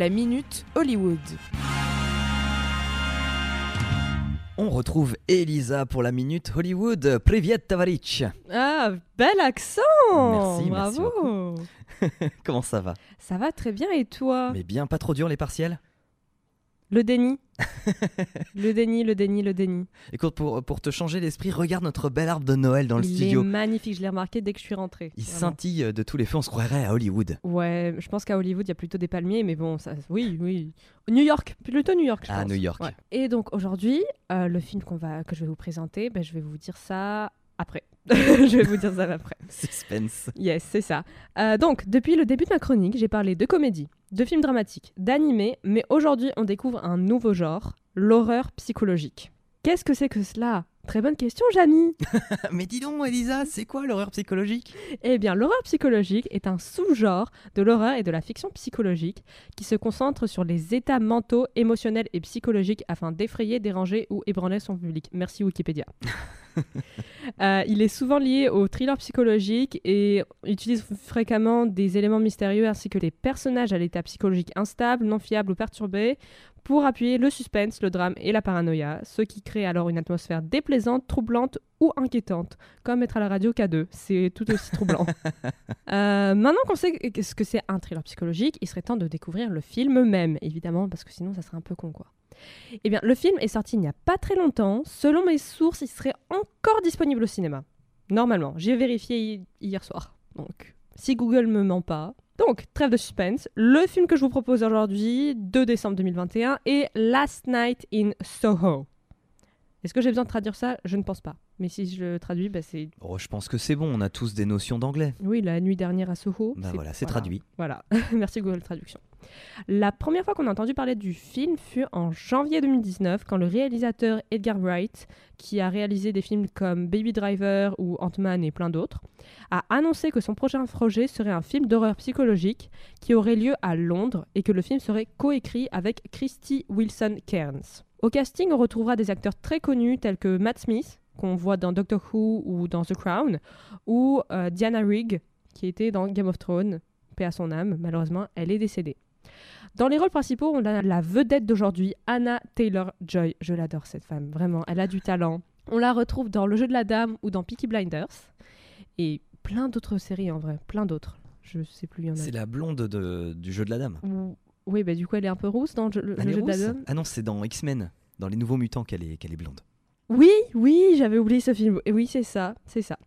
la Minute Hollywood. On retrouve Elisa pour la minute Hollywood. Privet Tavaric. Ah, bel accent Merci, merci Bravo Comment ça va? Ça va très bien et toi? Mais bien, pas trop dur les partiels? Le déni. le déni, le déni, le déni. Écoute, pour, pour te changer l'esprit, regarde notre bel arbre de Noël dans le Il studio. est magnifique, je l'ai remarqué dès que je suis rentrée. Il Vraiment. scintille de tous les feux, on se croirait à Hollywood. Ouais, je pense qu'à Hollywood, il y a plutôt des palmiers, mais bon, ça, oui, oui. New York, plutôt New York, je Ah, pense. New York. Ouais. Et donc aujourd'hui, euh, le film qu'on va, que je vais vous présenter, ben, je vais vous dire ça après. je vais vous dire ça après. Suspense. Yes, c'est ça. Euh, donc, depuis le début de ma chronique, j'ai parlé de comédie, de films dramatiques, d'animés, mais aujourd'hui, on découvre un nouveau genre, l'horreur psychologique. Qu'est-ce que c'est que cela? Très bonne question, Jamy. Mais dis donc, Elisa, c'est quoi l'horreur psychologique? Eh bien, l'horreur psychologique est un sous-genre de l'horreur et de la fiction psychologique qui se concentre sur les états mentaux, émotionnels et psychologiques afin d'effrayer, déranger ou ébranler son public. Merci Wikipédia. Euh, il est souvent lié au thriller psychologique et utilise fréquemment des éléments mystérieux ainsi que des personnages à l'état psychologique instable, non fiable ou perturbé pour appuyer le suspense, le drame et la paranoïa, ce qui crée alors une atmosphère déplaisante, troublante ou inquiétante, comme être à la radio K2, c'est tout aussi troublant. Euh, maintenant qu'on sait ce que c'est un thriller psychologique, il serait temps de découvrir le film même, évidemment, parce que sinon ça serait un peu con quoi. Eh bien, le film est sorti il n'y a pas très longtemps. Selon mes sources, il serait encore disponible au cinéma. Normalement, j'ai vérifié hi- hier soir. Donc, si Google me ment pas. Donc, trêve de suspense. Le film que je vous propose aujourd'hui, 2 décembre 2021, est Last Night in Soho. Est-ce que j'ai besoin de traduire ça? Je ne pense pas. Mais si je le traduis, bah, c'est Oh, je pense que c'est bon, on a tous des notions d'anglais. oui, la nuit dernière à Soho. Bah voilà, c'est traduit. Voilà, merci Google Traduction. La première fois qu'on a entendu parler du film fut en janvier 2019, quand le réalisateur Edgar Wright, qui a réalisé des films comme Baby Driver ou Ant-Man et plein d'autres, a annoncé que son prochain projet serait un film d'horreur psychologique qui aurait lieu à Londres et que le film serait coécrit avec Christy Wilson Cairns. Au casting, on retrouvera des acteurs très connus tels que Matt Smith, qu'on voit dans Doctor Who ou dans The Crown, ou euh, Diana Rigg, qui était dans Game of Thrones, paix à son âme, malheureusement, elle est décédée. Dans les rôles principaux, on a la vedette d'aujourd'hui, Anna Taylor-Joy. Je l'adore cette femme, vraiment, elle a du talent. On la retrouve dans Le jeu de la dame ou dans Peaky Blinders. Et plein d'autres séries en vrai, plein d'autres. Je sais plus, il y en a. C'est la blonde de- du jeu de la dame. Ou- Oui, bah du coup, elle est un peu rousse dans le jeu, le jeu de la dame. Ah non, c'est dans X-Men, dans les nouveaux mutants qu'elle est, qu'elle est blonde. Oui, oui, j'avais oublié ce film. Et oui, c'est ça, c'est ça.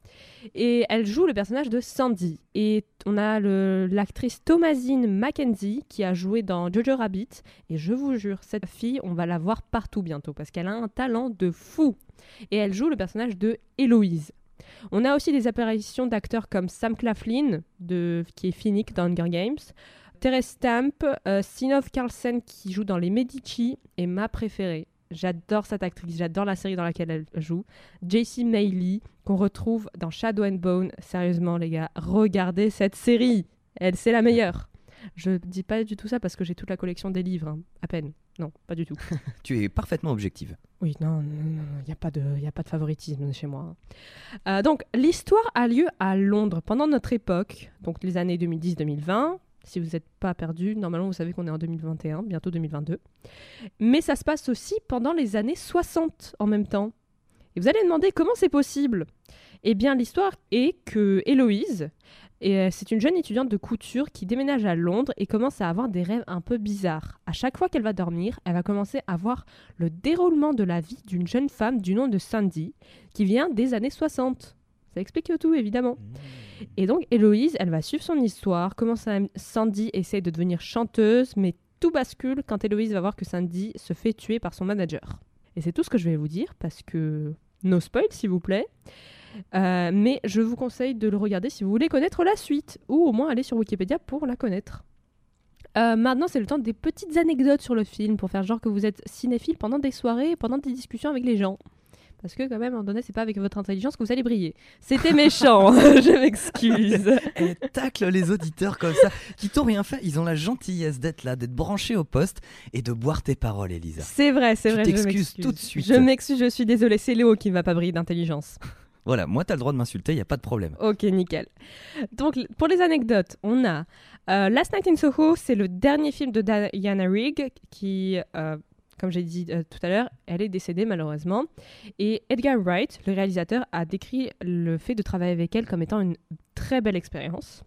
Et elle joue le personnage de Sandy. Et on a l'actrice Thomasine Mackenzie qui a joué dans Jojo Rabbit. Et je vous jure, cette fille, on va la voir partout bientôt parce qu'elle a un talent de fou. Et elle joue le personnage de Héloïse. On a aussi des apparitions d'acteurs comme Sam Claflin, qui est Finnick dans Hunger Games, Therese Stamp, euh, Sinov Carlsen qui joue dans Les Medici, et ma préférée. J'adore cette actrice, j'adore la série dans laquelle elle joue. JC Mailey, qu'on retrouve dans Shadow and Bone. Sérieusement, les gars, regardez cette série. Elle, c'est la meilleure. Je dis pas du tout ça parce que j'ai toute la collection des livres, hein. à peine. Non, pas du tout. Tu es parfaitement objective. Oui, non, non, il n'y a, pas de- y a pas de favoritisme chez moi. Euh, donc, l'histoire a lieu à Londres pendant notre époque, donc les années 2010-2020. Si vous n'êtes pas perdu, normalement vous savez qu'on est en 2021, bientôt 2022. Mais ça se passe aussi pendant les années 60 en même temps. Et vous allez demander comment c'est possible Eh bien, l'histoire est que Héloïse, euh, c'est une jeune étudiante de couture qui déménage à Londres et commence à avoir des rêves un peu bizarres. À chaque fois qu'elle va dormir, elle va commencer à voir le déroulement de la vie d'une jeune femme du nom de Sandy, qui vient des années 60. Ça explique tout, évidemment. Et donc, Héloïse, elle va suivre son histoire, comment Sandy essaye de devenir chanteuse, mais tout bascule quand Héloïse va voir que Sandy se fait tuer par son manager. Et c'est tout ce que je vais vous dire, parce que... No spoil, s'il vous plaît. Euh, mais je vous conseille de le regarder si vous voulez connaître la suite, ou au moins aller sur Wikipédia pour la connaître. Euh, maintenant, c'est le temps des petites anecdotes sur le film pour faire genre que vous êtes cinéphile pendant des soirées et pendant des discussions avec les gens. Parce que, quand même, à un moment donné, c'est pas avec votre intelligence que vous allez briller. C'était méchant, je m'excuse. Elle tacle les auditeurs comme ça, qui t'ont rien fait. Ils ont la gentillesse d'être là, d'être branchés au poste et de boire tes paroles, Elisa. C'est vrai, c'est Tu vrai. je t'excuses m'excuse. tout de suite. Je m'excuse, je suis désolée. C'est Léo qui ne va pas briller d'intelligence. Voilà, moi t'as le droit de m'insulter, il y a pas de problème. Ok, nickel. Donc, pour les anecdotes, on a euh, Last Night in Soho, c'est le dernier film de Diana Rigg qui, euh, comme j'ai dit euh, tout à l'heure, elle est décédée malheureusement. Et Edgar Wright, le réalisateur, a décrit le fait de travailler avec elle comme étant une très belle expérience.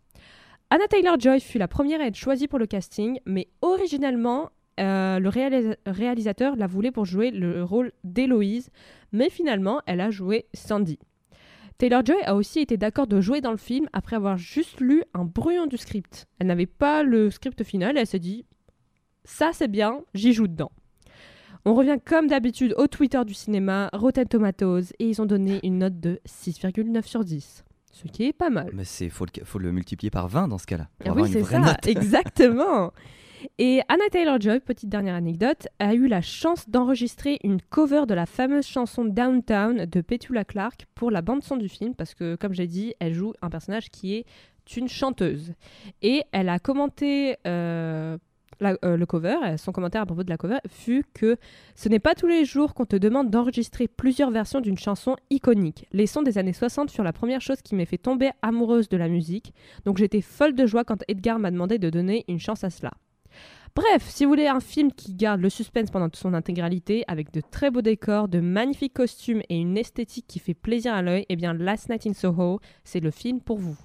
Anna Taylor-Joy fut la première à être choisie pour le casting, mais originellement, le réalisateur la voulait pour jouer le rôle d'Héloïse, mais finalement, elle a joué Sandy. Taylor-Joy a aussi été d'accord de jouer dans le film après avoir juste lu un brouillon du script. Elle n'avait pas le script final elle s'est dit ça c'est bien, j'y joue dedans. On revient comme d'habitude au Twitter du cinéma, Rotten Tomatoes, et ils ont donné une note de 6,9 sur 10. Ce qui est pas mal. Mais c'est faut, faut le multiplier par 20 dans ce cas-là. Ah oui, c'est ça, exactement. Et Anna Taylor-Joy, petite dernière anecdote, a eu la chance d'enregistrer une cover de la fameuse chanson Downtown de Petula Clark pour la bande-son du film, parce que, comme j'ai dit, elle joue un personnage qui est une chanteuse. Et elle a commenté euh, euh, le cover, son commentaire à propos de la cover fut que ce n'est pas tous les jours qu'on te demande d'enregistrer plusieurs versions d'une chanson iconique. Les sons des années 60 furent la première chose qui m'a fait tomber amoureuse de la musique, donc j'étais folle de joie quand Edgar m'a demandé de donner une chance à cela. Bref, si vous voulez un film qui garde le suspense pendant son intégralité, avec de très beaux décors, de magnifiques costumes et une esthétique qui fait plaisir à l'œil, eh bien Last Night in Soho, c'est le film pour vous.